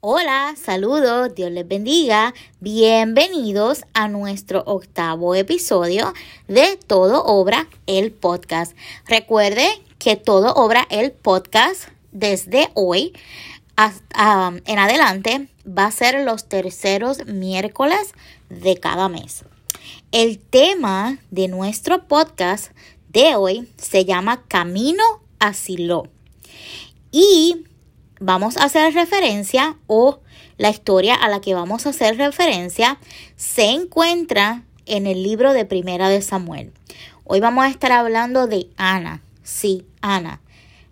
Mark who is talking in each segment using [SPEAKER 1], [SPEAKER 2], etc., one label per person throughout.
[SPEAKER 1] Hola, saludos, Dios les bendiga. Bienvenidos a nuestro octavo episodio de Todo Obra el Podcast. Recuerde que Todo Obra el Podcast desde hoy hasta, en adelante va a ser los terceros miércoles de cada mes. El tema de nuestro podcast de hoy se llama Camino a Silo. Y vamos a hacer referencia o la historia a la que vamos a hacer referencia se encuentra en el libro de Primera de Samuel. Hoy vamos a estar hablando de Ana, sí, Ana,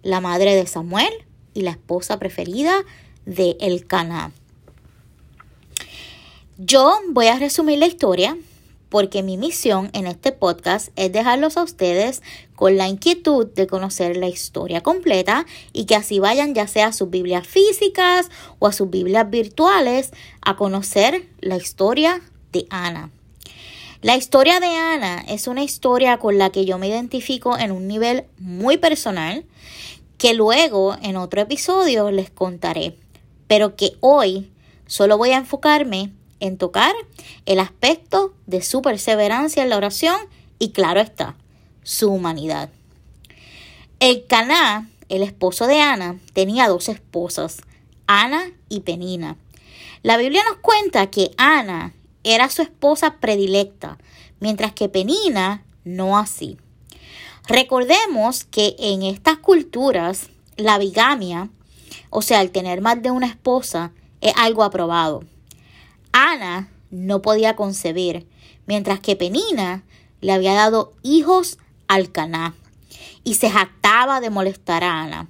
[SPEAKER 1] la madre de Samuel y la esposa preferida de Elcana. Yo voy a resumir la historia porque mi misión en este podcast es dejarlos a ustedes con la inquietud de conocer la historia completa y que así vayan ya sea a sus Biblias físicas o a sus Biblias virtuales a conocer la historia de Ana. La historia de Ana es una historia con la que yo me identifico en un nivel muy personal que luego en otro episodio les contaré, pero que hoy solo voy a enfocarme en tocar el aspecto de su perseverancia en la oración y claro está, su humanidad. El Caná, el esposo de Ana, tenía dos esposas, Ana y Penina. La Biblia nos cuenta que Ana era su esposa predilecta, mientras que Penina no así. Recordemos que en estas culturas la bigamia, o sea, el tener más de una esposa, es algo aprobado. Ana no podía concebir, mientras que Penina le había dado hijos al Caná y se jactaba de molestar a Ana.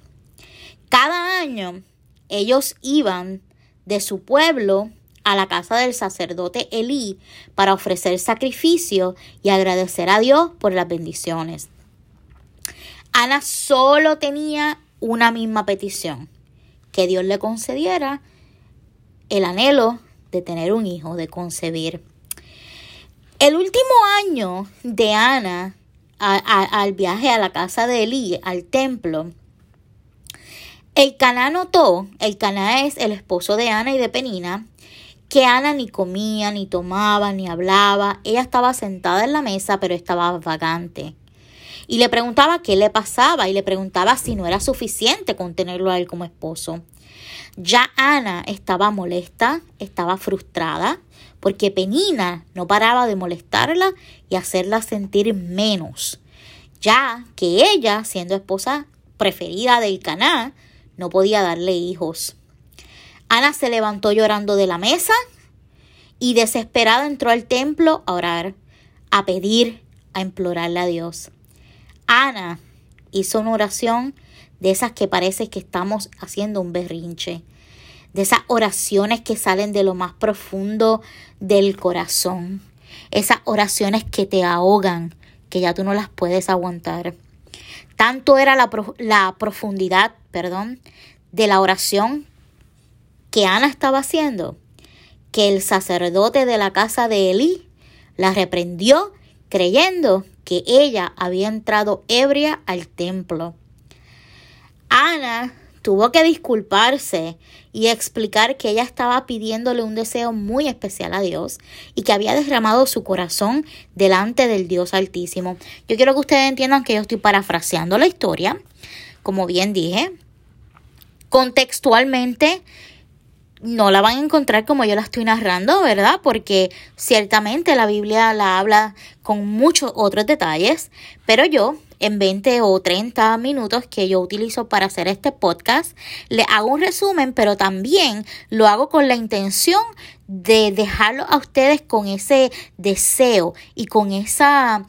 [SPEAKER 1] Cada año ellos iban de su pueblo a la casa del sacerdote Elí para ofrecer sacrificio y agradecer a Dios por las bendiciones. Ana solo tenía una misma petición, que Dios le concediera el anhelo de tener un hijo, de concebir. El último año de Ana al viaje a la casa de Elí, al templo, el Caná notó, el Caná es el esposo de Ana y de Penina, que Ana ni comía, ni tomaba, ni hablaba. Ella estaba sentada en la mesa, pero estaba vagante. Y le preguntaba qué le pasaba y le preguntaba si no era suficiente con tenerlo a él como esposo. Ya Ana estaba molesta, estaba frustrada, porque Penina no paraba de molestarla y hacerla sentir menos, ya que ella, siendo esposa preferida del Caná, no podía darle hijos. Ana se levantó llorando de la mesa y desesperada entró al templo a orar, a pedir, a implorarle a Dios. Ana hizo una oración de esas que parece que estamos haciendo un berrinche, de esas oraciones que salen de lo más profundo del corazón, esas oraciones que te ahogan, que ya tú no las puedes aguantar. Tanto era la, la profundidad, perdón, de la oración que Ana estaba haciendo, que el sacerdote de la casa de Elí la reprendió creyendo que ella había entrado ebria al templo. Ana tuvo que disculparse y explicar que ella estaba pidiéndole un deseo muy especial a Dios y que había derramado su corazón delante del Dios Altísimo. Yo quiero que ustedes entiendan que yo estoy parafraseando la historia, como bien dije. Contextualmente, no la van a encontrar como yo la estoy narrando, ¿verdad? Porque ciertamente la Biblia la habla con muchos otros detalles, pero yo en 20 o 30 minutos que yo utilizo para hacer este podcast, le hago un resumen, pero también lo hago con la intención de dejarlo a ustedes con ese deseo y con esa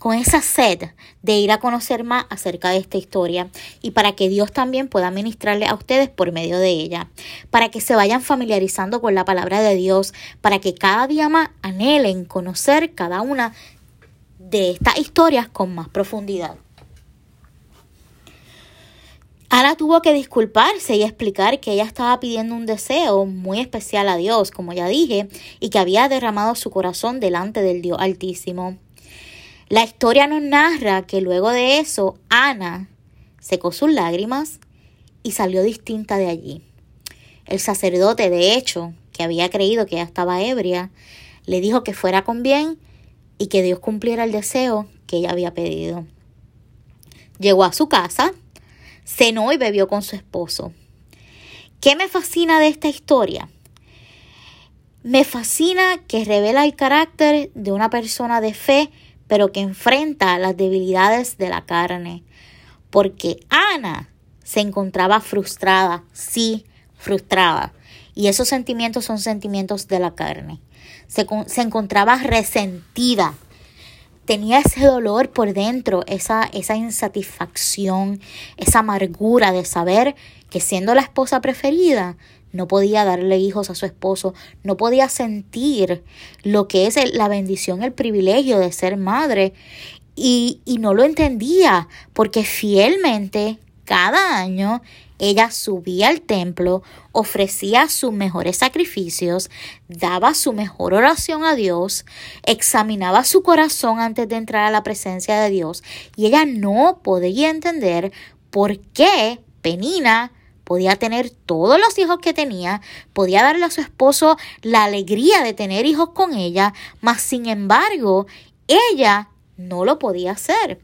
[SPEAKER 1] con esa sed de ir a conocer más acerca de esta historia y para que Dios también pueda ministrarle a ustedes por medio de ella, para que se vayan familiarizando con la palabra de Dios, para que cada día más anhelen conocer cada una de estas historias con más profundidad. Ana tuvo que disculparse y explicar que ella estaba pidiendo un deseo muy especial a Dios, como ya dije, y que había derramado su corazón delante del Dios Altísimo. La historia nos narra que luego de eso Ana secó sus lágrimas y salió distinta de allí. El sacerdote, de hecho, que había creído que ella estaba ebria, le dijo que fuera con bien y que Dios cumpliera el deseo que ella había pedido. Llegó a su casa, cenó y bebió con su esposo. ¿Qué me fascina de esta historia? Me fascina que revela el carácter de una persona de fe, pero que enfrenta las debilidades de la carne. Porque Ana se encontraba frustrada, sí, frustrada. Y esos sentimientos son sentimientos de la carne. Se, se encontraba resentida. Tenía ese dolor por dentro, esa, esa insatisfacción, esa amargura de saber que siendo la esposa preferida, no podía darle hijos a su esposo, no podía sentir lo que es la bendición, el privilegio de ser madre. Y, y no lo entendía, porque fielmente cada año ella subía al templo, ofrecía sus mejores sacrificios, daba su mejor oración a Dios, examinaba su corazón antes de entrar a la presencia de Dios y ella no podía entender por qué Penina podía tener todos los hijos que tenía, podía darle a su esposo la alegría de tener hijos con ella, mas sin embargo, ella no lo podía hacer.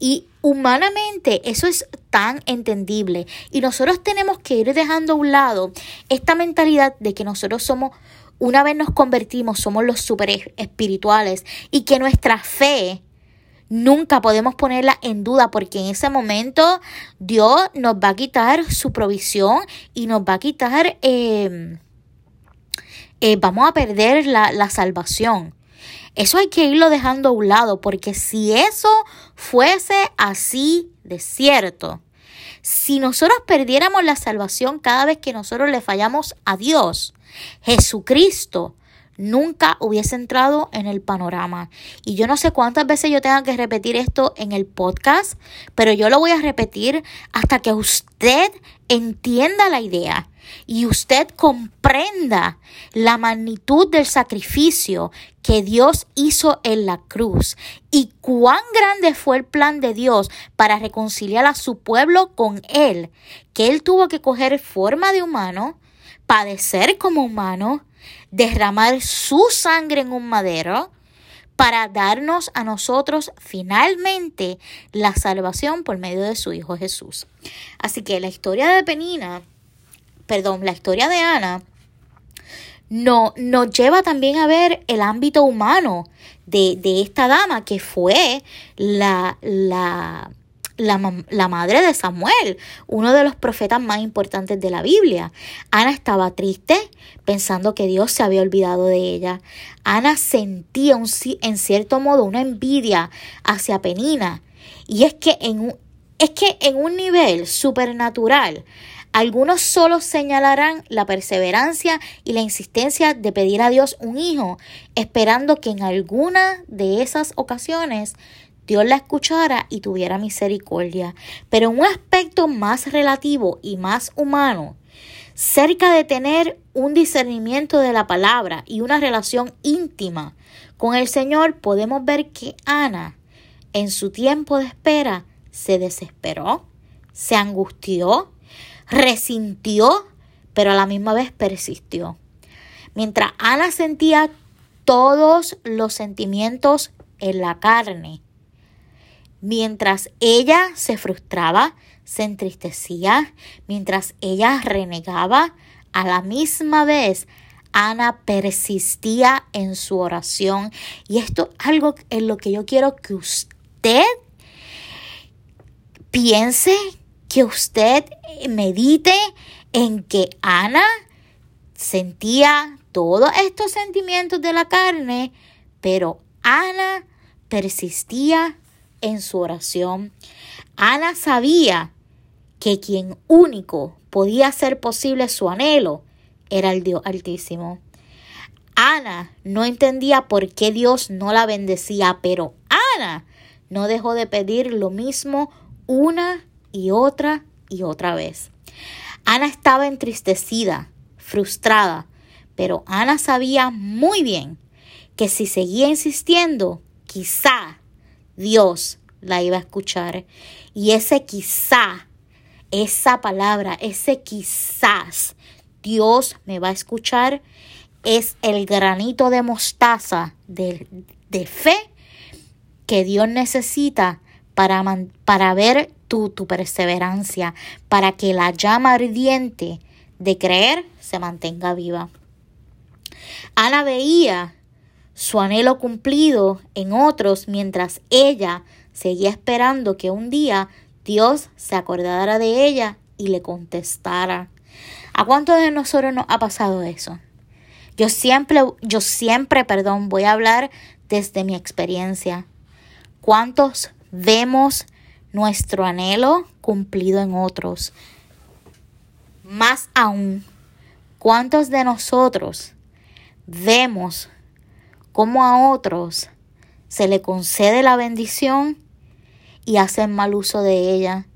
[SPEAKER 1] Y humanamente eso es tan entendible. Y nosotros tenemos que ir dejando a un lado esta mentalidad de que nosotros somos, una vez nos convertimos, somos los super espirituales y que nuestra fe nunca podemos ponerla en duda porque en ese momento Dios nos va a quitar su provisión y nos va a quitar, em, eh, vamos a perder la, la salvación. Eso hay que irlo dejando a un lado porque si eso fuese así de cierto, si nosotros perdiéramos la salvación cada vez que nosotros le fallamos a Dios, Jesucristo nunca hubiese entrado en el panorama. Y yo no sé cuántas veces yo tenga que repetir esto en el podcast, pero yo lo voy a repetir hasta que usted entienda la idea y usted comprenda la magnitud del sacrificio que Dios hizo en la cruz y cuán grande fue el plan de Dios para reconciliar a su pueblo con Él, que Él tuvo que coger forma de humano, padecer como humano, derramar su sangre en un madero para darnos a nosotros finalmente la salvación por medio de su Hijo Jesús. Así que la historia de Penina, perdón, la historia de Ana, no, nos lleva también a ver el ámbito humano de, de esta dama que fue la, la la, madre de Samuel, uno de los profetas más importantes de la Biblia. Ana estaba triste pensando que Dios se había olvidado de ella. Ana sentía un, en cierto modo una envidia hacia Penina. Y es que en un, es que en un nivel supernatural, algunos solo señalarán la perseverancia y la insistencia de pedir a Dios un hijo, esperando que en alguna de esas ocasiones Dios la escuchara y tuviera misericordia. Pero en un aspecto más relativo y más humano, cerca de tener un discernimiento de la palabra y una relación íntima con el Señor, podemos ver que Ana, en su tiempo de espera, se desesperó, se angustió, resintió, pero a la misma vez persistió. Mientras Ana sentía todos los sentimientos en la carne, Mientras ella se frustraba, se entristecía, mientras ella renegaba, a la misma vez Ana persistía en su oración. Y esto es algo en lo que yo quiero que usted piense, que usted medite en que Ana sentía todos estos sentimientos de la carne, pero Ana persistía en su oración. Ana sabía que quien único podía hacer posible su anhelo era el Dios Altísimo. Ana no entendía por qué Dios no la bendecía, pero Ana no dejó de pedir lo mismo una y otra y otra vez. Ana estaba entristecida, frustrada, pero Ana sabía muy bien que si seguía insistiendo, quizá Dios la iba a escuchar. Y ese quizá, esa palabra, ese quizás, Dios me va a escuchar es el granito de mostaza de, de fe que Dios necesita para, para ver tu, perseverancia, para que la llama ardiente de creer se mantenga viva. Ana veía su anhelo cumplido en otros mientras ella seguía esperando que un día Dios se acordara de ella y le contestara. ¿A cuántos de nosotros nos ha pasado eso? Yo siempre, yo siempre, perdón, voy a hablar desde mi experiencia. ¿Cuántos vemos nuestro anhelo cumplido en otros? Más aún, ¿cuántos de nosotros vemos cómo a otros se le concede la bendición y hacen mal uso de ella?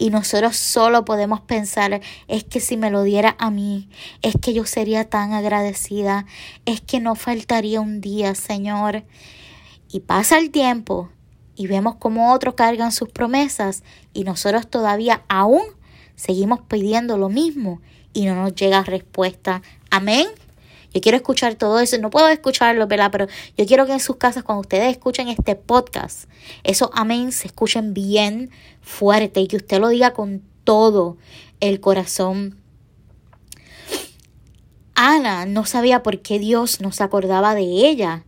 [SPEAKER 1] Y nosotros solo podemos pensar, es que si me lo diera a mí, es que yo sería tan agradecida, es que no faltaría un día, Señor. Y pasa el tiempo y vemos cómo otros cargan sus promesas y nosotros todavía aún seguimos pidiendo lo mismo y no nos llega respuesta. Amén. Yo quiero escuchar todo eso. No puedo escucharlo, ¿verdad? Pero yo quiero que en sus casas, cuando ustedes escuchen este podcast, esos amén se escuchen bien fuerte y que usted lo diga con todo el corazón. Ana no sabía por qué Dios no se acordaba de ella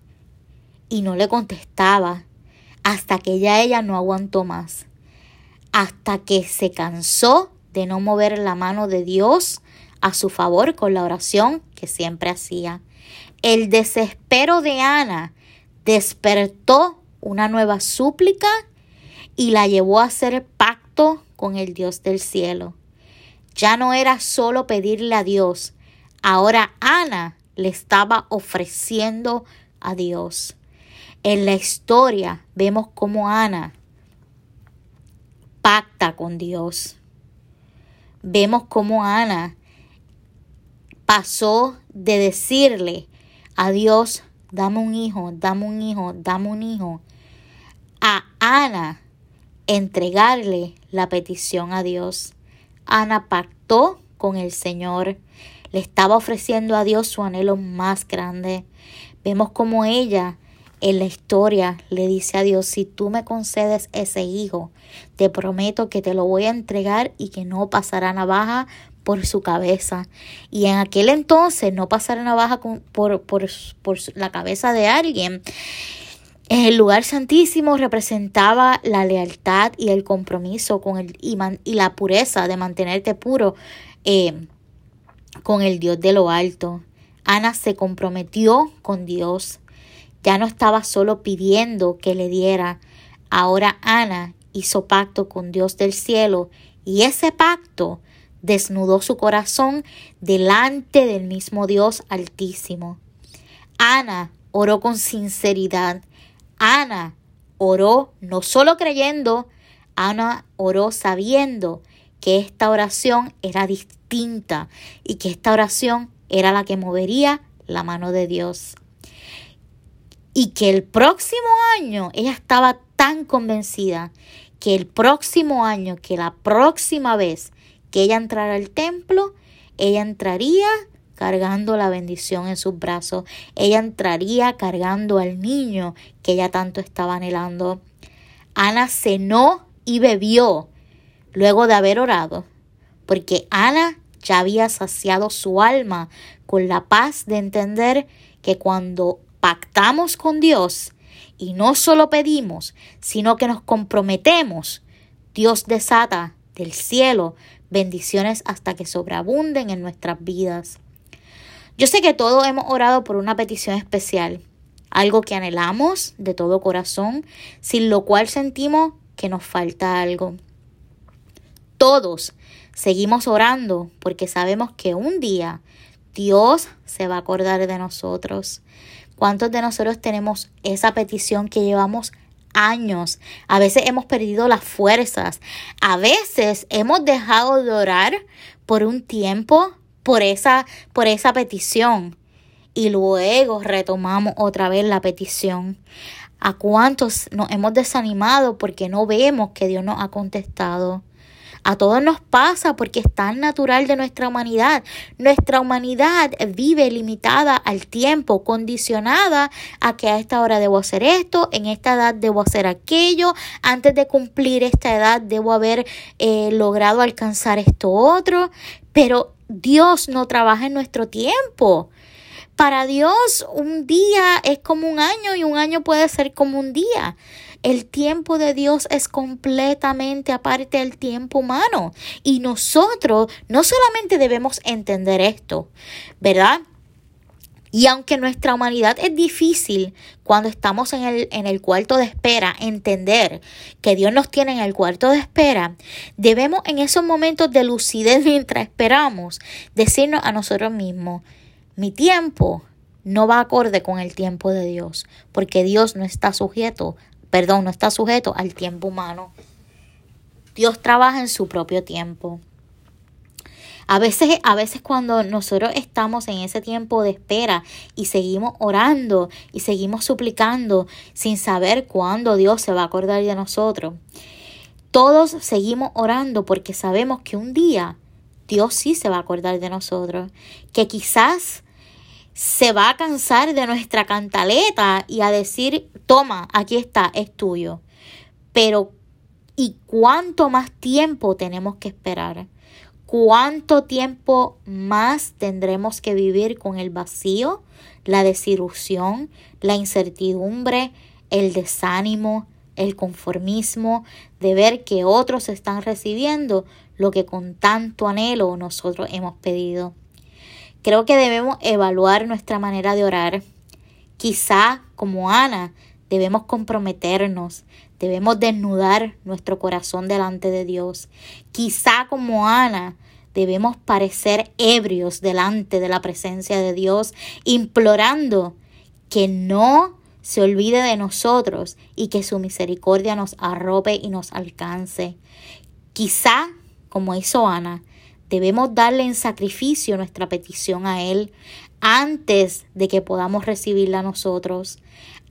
[SPEAKER 1] y no le contestaba hasta que ya ella no aguantó más, hasta que se cansó de no mover la mano de Dios a su favor con la oración que siempre hacía. El desespero de Ana despertó una nueva súplica y la llevó a hacer pacto con el Dios del cielo. Ya no era solo pedirle a Dios, ahora Ana le estaba ofreciendo a Dios. En la historia vemos cómo Ana pacta con Dios. Vemos cómo Ana pasó de decirle a Dios, dame un hijo, dame un hijo, dame un hijo, a Ana entregarle la petición a Dios. Ana pactó con el Señor, le estaba ofreciendo a Dios su anhelo más grande. Vemos como ella en la historia le dice a Dios, si tú me concedes ese hijo, te prometo que te lo voy a entregar y que no pasará navaja por su cabeza. Y en aquel entonces no pasar navaja por, por, por la cabeza de alguien. El lugar santísimo representaba la lealtad y el compromiso con el, y, y la pureza de mantenerte puro eh, con el Dios de lo alto. Ana se comprometió con Dios. Ya no estaba solo pidiendo que le diera. Ahora Ana hizo pacto con Dios del cielo y ese pacto desnudó su corazón delante del mismo Dios altísimo. Ana oró con sinceridad. Ana oró no solo creyendo, Ana oró sabiendo que esta oración era distinta y que esta oración era la que movería la mano de Dios. Y que el próximo año ella estaba tan convencida que el próximo año, que la próxima vez que ella entrara al templo, ella entraría cargando la bendición en sus brazos. Ella entraría cargando al niño que ella tanto estaba anhelando. Ana cenó y bebió luego de haber orado, porque Ana ya había saciado su alma con la paz de entender que cuando pactamos con Dios y no solo pedimos, sino que nos comprometemos, Dios desata del cielo bendiciones hasta que sobreabunden en nuestras vidas. Yo sé que todos hemos orado por una petición especial, algo que anhelamos de todo corazón, sin lo cual sentimos que nos falta algo. Todos seguimos orando porque sabemos que un día Dios se va a acordar de nosotros. ¿Cuántos de nosotros tenemos esa petición que llevamos años. A veces hemos perdido las fuerzas. A veces hemos dejado de orar por un tiempo por esa, por esa petición. Y luego retomamos otra vez la petición. ¿A cuántos nos hemos desanimado porque no vemos que Dios nos ha contestado? A todos nos pasa porque es tan natural de nuestra humanidad. Nuestra humanidad vive limitada al tiempo, condicionada a que a esta hora debo hacer esto, en esta edad debo hacer aquello, antes de cumplir esta edad debo haber eh, logrado alcanzar esto otro. Pero Dios no trabaja en nuestro tiempo. Para Dios un día es como un año y un año puede ser como un día. El tiempo de Dios es completamente aparte del tiempo humano. Y nosotros no solamente debemos entender esto, ¿verdad? Y aunque nuestra humanidad es difícil cuando estamos en el, en el, cuarto de espera, entender que Dios nos tiene en el cuarto de espera, debemos en esos momentos de lucidez mientras esperamos decirnos a nosotros mismos, mi tiempo no va acorde con el tiempo de Dios, porque Dios no está sujeto, perdón, no está sujeto al tiempo humano. Dios trabaja en su propio tiempo. A veces, a veces cuando nosotros estamos en ese tiempo de espera y seguimos orando y seguimos suplicando sin saber cuándo Dios se va a acordar de nosotros, todos seguimos orando porque sabemos que un día Dios sí se va a acordar de nosotros, que quizás se va a cansar de nuestra cantaleta y a decir, toma, aquí está, es tuyo. Pero, ¿y cuánto más tiempo tenemos que esperar? ¿Cuánto tiempo más tendremos que vivir con el vacío, la desilusión, la incertidumbre, el desánimo, el conformismo de ver que otros están recibiendo lo que con tanto anhelo nosotros hemos pedido? Creo que debemos evaluar nuestra manera de orar. Quizá, como Ana, debemos comprometernos, debemos desnudar nuestro corazón delante de Dios. Quizá, como Ana, debemos parecer ebrios delante de la presencia de Dios, implorando que no se olvide de nosotros y que su misericordia nos arrope y nos alcance. Quizá, como hizo Ana, Debemos darle en sacrificio nuestra petición a Él antes de que podamos recibirla nosotros.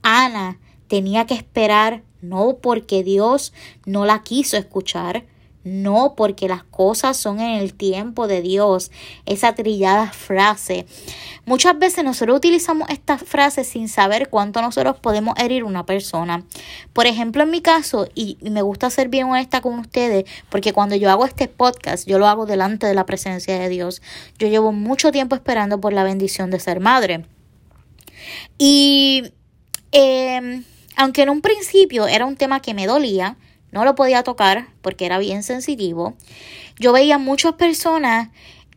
[SPEAKER 1] Ana tenía que esperar no porque Dios no la quiso escuchar, no porque las cosas son en el tiempo de Dios, esa trillada frase. Muchas veces nosotros utilizamos estas frases sin saber cuánto nosotros podemos herir una persona. Por ejemplo, en mi caso, y me gusta ser bien honesta con ustedes, porque cuando yo hago este podcast, yo lo hago delante de la presencia de Dios. Yo llevo mucho tiempo esperando por la bendición de ser madre. Y em, aunque en un principio era un tema que me dolía, no lo podía tocar porque era bien sensitivo. Yo veía muchas personas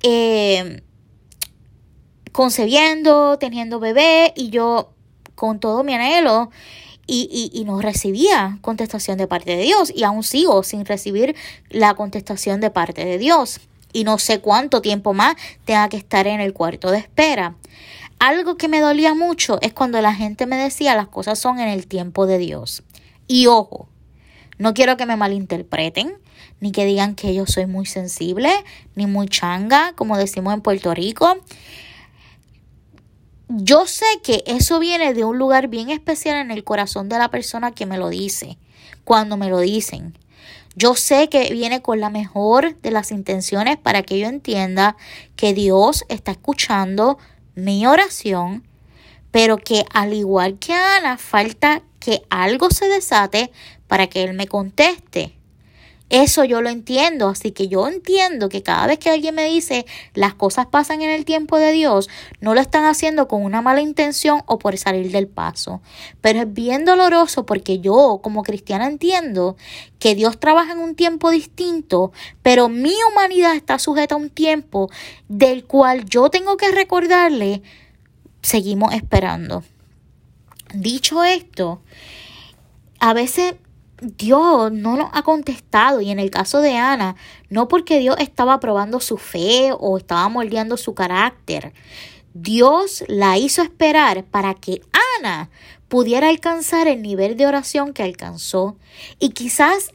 [SPEAKER 1] eh, concebiendo, teniendo bebé y yo con todo mi anhelo y, y, no recibía contestación de parte de Dios y aún sigo sin recibir la contestación de parte de Dios y no sé cuánto tiempo más tenga que estar en el cuarto de espera. Algo que me dolía mucho es cuando la gente me decía las cosas son en el tiempo de Dios. Y ojo, no quiero que me malinterpreten, ni que digan que yo soy muy sensible, ni muy changa, como decimos en Puerto Rico. Yo sé que eso viene de un lugar bien especial en el corazón de la persona que me lo dice, cuando me lo dicen. Yo sé que viene con la mejor de las intenciones para que yo entienda que Dios está escuchando mi oración, pero que al igual que Ana, falta que algo se desate para que Él me conteste. Eso yo lo entiendo, así que yo entiendo que cada vez que alguien me dice las cosas pasan en el tiempo de Dios, no lo están haciendo con una mala intención o por salir del paso. Pero es bien doloroso porque yo como cristiana entiendo que Dios trabaja en un tiempo distinto, pero mi humanidad está sujeta a un tiempo del cual yo tengo que recordarle, seguimos esperando. Dicho esto, a veces Dios no nos ha contestado y en el caso de Ana, no porque Dios estaba probando su fe o estaba moldeando su carácter. Dios la hizo esperar para que Ana pudiera alcanzar el nivel de oración que alcanzó. Y quizás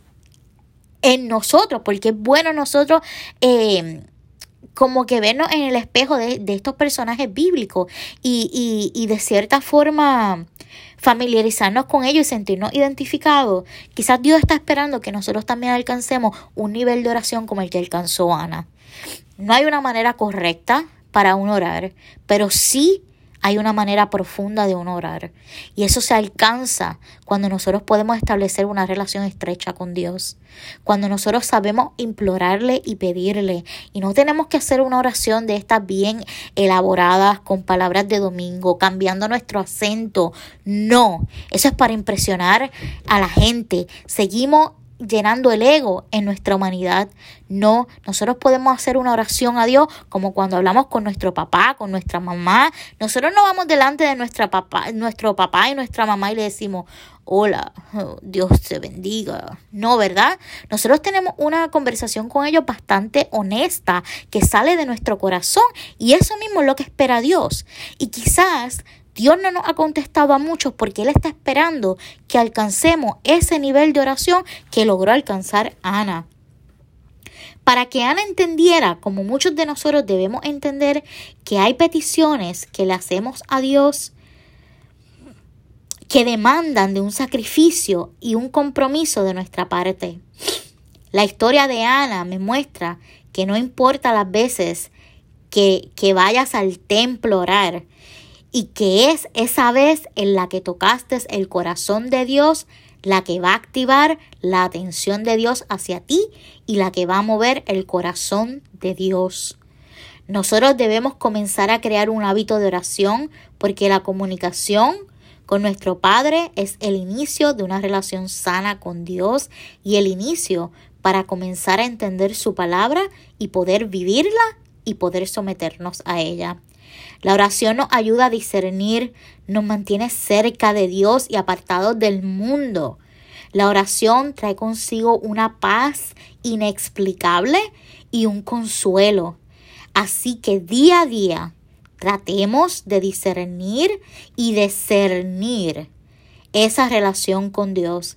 [SPEAKER 1] en nosotros, porque es bueno nosotros eh, como que vernos en el espejo de, estos personajes bíblicos y, y, y de cierta forma familiarizarnos con ellos y sentirnos identificados. Quizás Dios está esperando que nosotros también alcancemos un nivel de oración como el que alcanzó Ana. No hay una manera correcta para un orar, pero sí hay una manera profunda de uno orar. Y eso se alcanza cuando nosotros podemos establecer una relación estrecha con Dios. Cuando nosotros sabemos implorarle y pedirle. Y no tenemos que hacer una oración de estas bien elaboradas con palabras de domingo, cambiando nuestro acento. No, eso es para impresionar a la gente. Seguimos llenando el ego en nuestra humanidad. No, nosotros podemos hacer una oración a Dios como cuando hablamos con nuestro papá, con nuestra mamá. Nosotros no vamos delante de nuestra papá, nuestro papá y nuestra mamá y le decimos, hola, Dios te bendiga. No, ¿verdad? Nosotros tenemos una conversación con ellos bastante honesta que sale de nuestro corazón y eso mismo es lo que espera Dios. Y quizás Dios no nos ha contestado a muchos porque Él está esperando que alcancemos ese nivel de oración que logró alcanzar Ana. Para que Ana entendiera, como muchos de nosotros debemos entender, que hay peticiones que le hacemos a Dios que demandan de un sacrificio y un compromiso de nuestra parte. La historia de Ana me muestra que no importa las veces que, que vayas al templo a orar, y que es esa vez en la que tocaste el corazón de Dios la que va a activar la atención de Dios hacia ti y la que va a mover el corazón de Dios. Nosotros debemos comenzar a crear un hábito de oración porque la comunicación con nuestro Padre es el inicio de una relación sana con Dios y el inicio para comenzar a entender su palabra y poder vivirla y poder someternos a ella. La oración nos ayuda a discernir, nos mantiene cerca de Dios y apartados del mundo. La oración trae consigo una paz inexplicable y un consuelo. Así que día a día tratemos de discernir y discernir esa relación con Dios.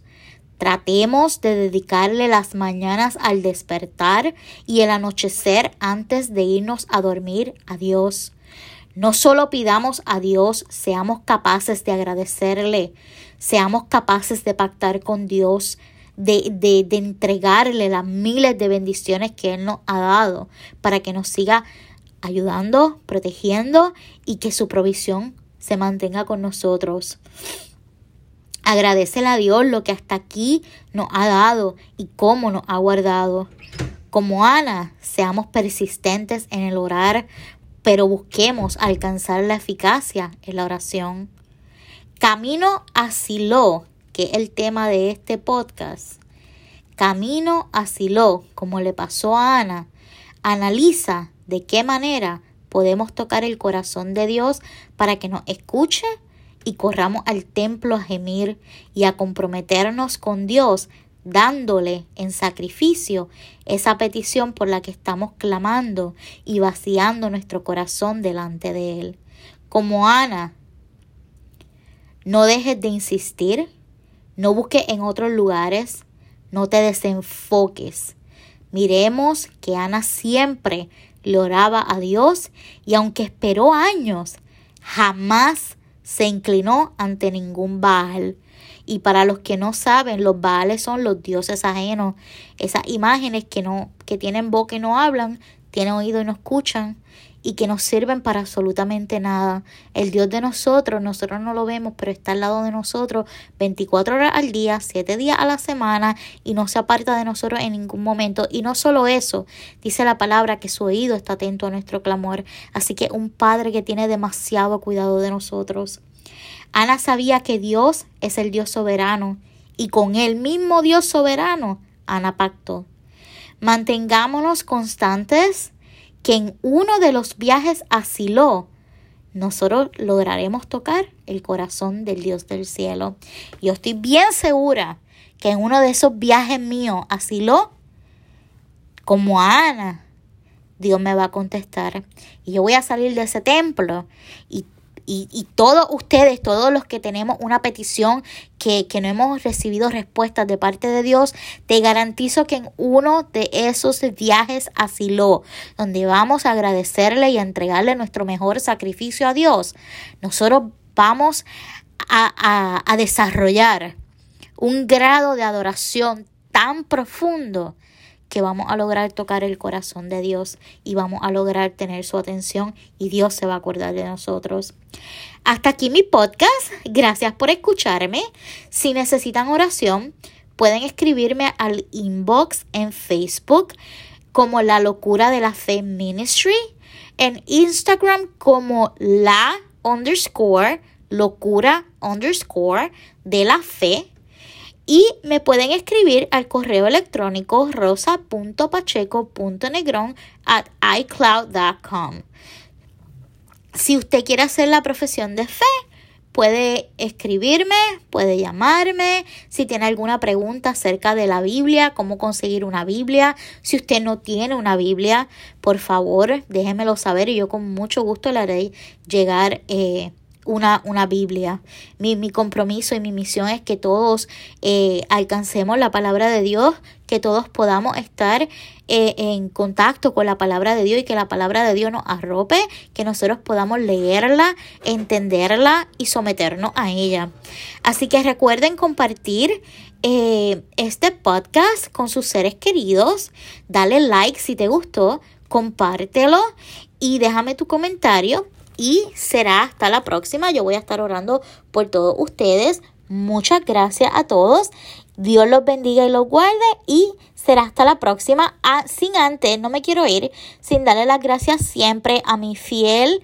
[SPEAKER 1] Tratemos de dedicarle las mañanas al despertar y el anochecer antes de irnos a dormir a Dios. No solo pidamos a Dios, seamos capaces de agradecerle, seamos capaces de pactar con Dios, de, de, de, entregarle las miles de bendiciones que Él nos ha dado para que nos siga ayudando, protegiendo y que su provisión se mantenga con nosotros. Agradecele a Dios lo que hasta aquí nos ha dado y cómo nos ha guardado. Como Ana, seamos persistentes en el orar pero busquemos alcanzar la eficacia en la oración. Camino a Silo, que es el tema de este podcast. Camino a Silo, como le pasó a Ana, analiza de qué manera podemos tocar el corazón de Dios para que nos escuche y corramos al templo a gemir y a comprometernos con Dios dándole en sacrificio esa petición por la que estamos clamando y vaciando nuestro corazón delante de Él. Como Ana, no dejes de insistir, no busques en otros lugares, no te desenfoques. Miremos que Ana siempre le oraba a Dios y aunque esperó años, jamás se inclinó ante ningún Baal. Y para los que no saben, los Baales son los dioses ajenos, esas imágenes que no que tienen boca y no hablan, tienen oído y no escuchan y que nos sirven para absolutamente nada. El Dios de nosotros, nosotros no lo vemos, pero está al lado de nosotros 24 horas al día, 7 días a la semana y no se aparta de nosotros en ningún momento. Y no solo eso, dice la palabra que su oído está atento a nuestro clamor. Así que un Padre que tiene demasiado cuidado de nosotros. Ana sabía que Dios es el Dios soberano y con el mismo Dios soberano Ana pactó. Mantengámonos constantes que en uno de los viajes a Silo nosotros lograremos tocar el corazón del Dios del cielo. Yo estoy bien segura que en uno de esos viajes míos a Silo, como a Ana, Dios me va a contestar. Y yo voy a salir de ese templo y y, todos ustedes, todos los que tenemos una petición que, que, no hemos recibido respuestas de parte de Dios, te garantizo que en uno de esos viajes a Silo, donde vamos a agradecerle y a entregarle nuestro mejor sacrificio a Dios, nosotros vamos a, a desarrollar un grado de adoración tan profundo que vamos a lograr tocar el corazón de Dios y vamos a lograr tener su atención y Dios se va a acordar de nosotros. Hasta aquí mi podcast. Gracias por escucharme. Si necesitan oración, pueden escribirme al inbox en Facebook como La Locura de la Fe Ministry, en Instagram como la underscore locura underscore de la fe y me pueden escribir al correo electrónico rosa.pacheco.negrón at icloud.com. Si usted quiere hacer la profesión de fe, puede escribirme, puede llamarme, si tiene alguna pregunta acerca de la Biblia, cómo conseguir una Biblia. Si usted no tiene una Biblia, por favor, déjemelo saber y yo con mucho gusto le haré llegar eh, una, una Biblia. Mi, mi, compromiso y mi misión es que todos eh, alcancemos la palabra de Dios, que todos podamos estar eh, en contacto con la palabra de Dios y que la palabra de Dios nos arrope, que nosotros podamos leerla, entenderla y someternos a ella. Así que recuerden compartir eh, este podcast con sus seres queridos, dale like si te gustó, compártelo y déjame tu comentario y será hasta la próxima. Yo voy a estar orando por todos ustedes. Muchas gracias a todos. Dios los bendiga y los guarde y será hasta la próxima. Ah, sin antes, no me quiero ir sin darle las gracias siempre a mi fiel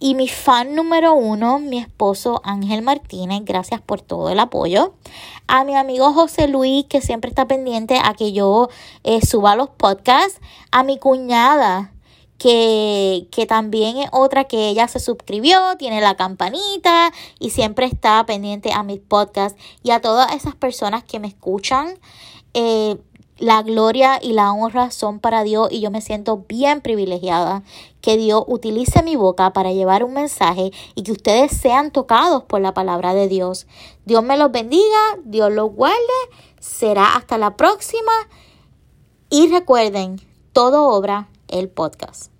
[SPEAKER 1] y mi fan número uno, mi esposo Ángel Martínez. Gracias por todo el apoyo. A mi amigo José Luis, que siempre está pendiente a que yo eh, suba los podcasts. A mi cuñada que, que también es otra que ella se suscribió, tiene la campanita y siempre está pendiente a mis podcasts y a todas esas personas que me escuchan. Eh, la gloria y la honra son para Dios y yo me siento bien privilegiada que Dios utilice mi boca para llevar un mensaje y que ustedes sean tocados por la palabra de Dios. Dios me los bendiga, Dios los guarde, será hasta la próxima y recuerden, todo obra el podcast.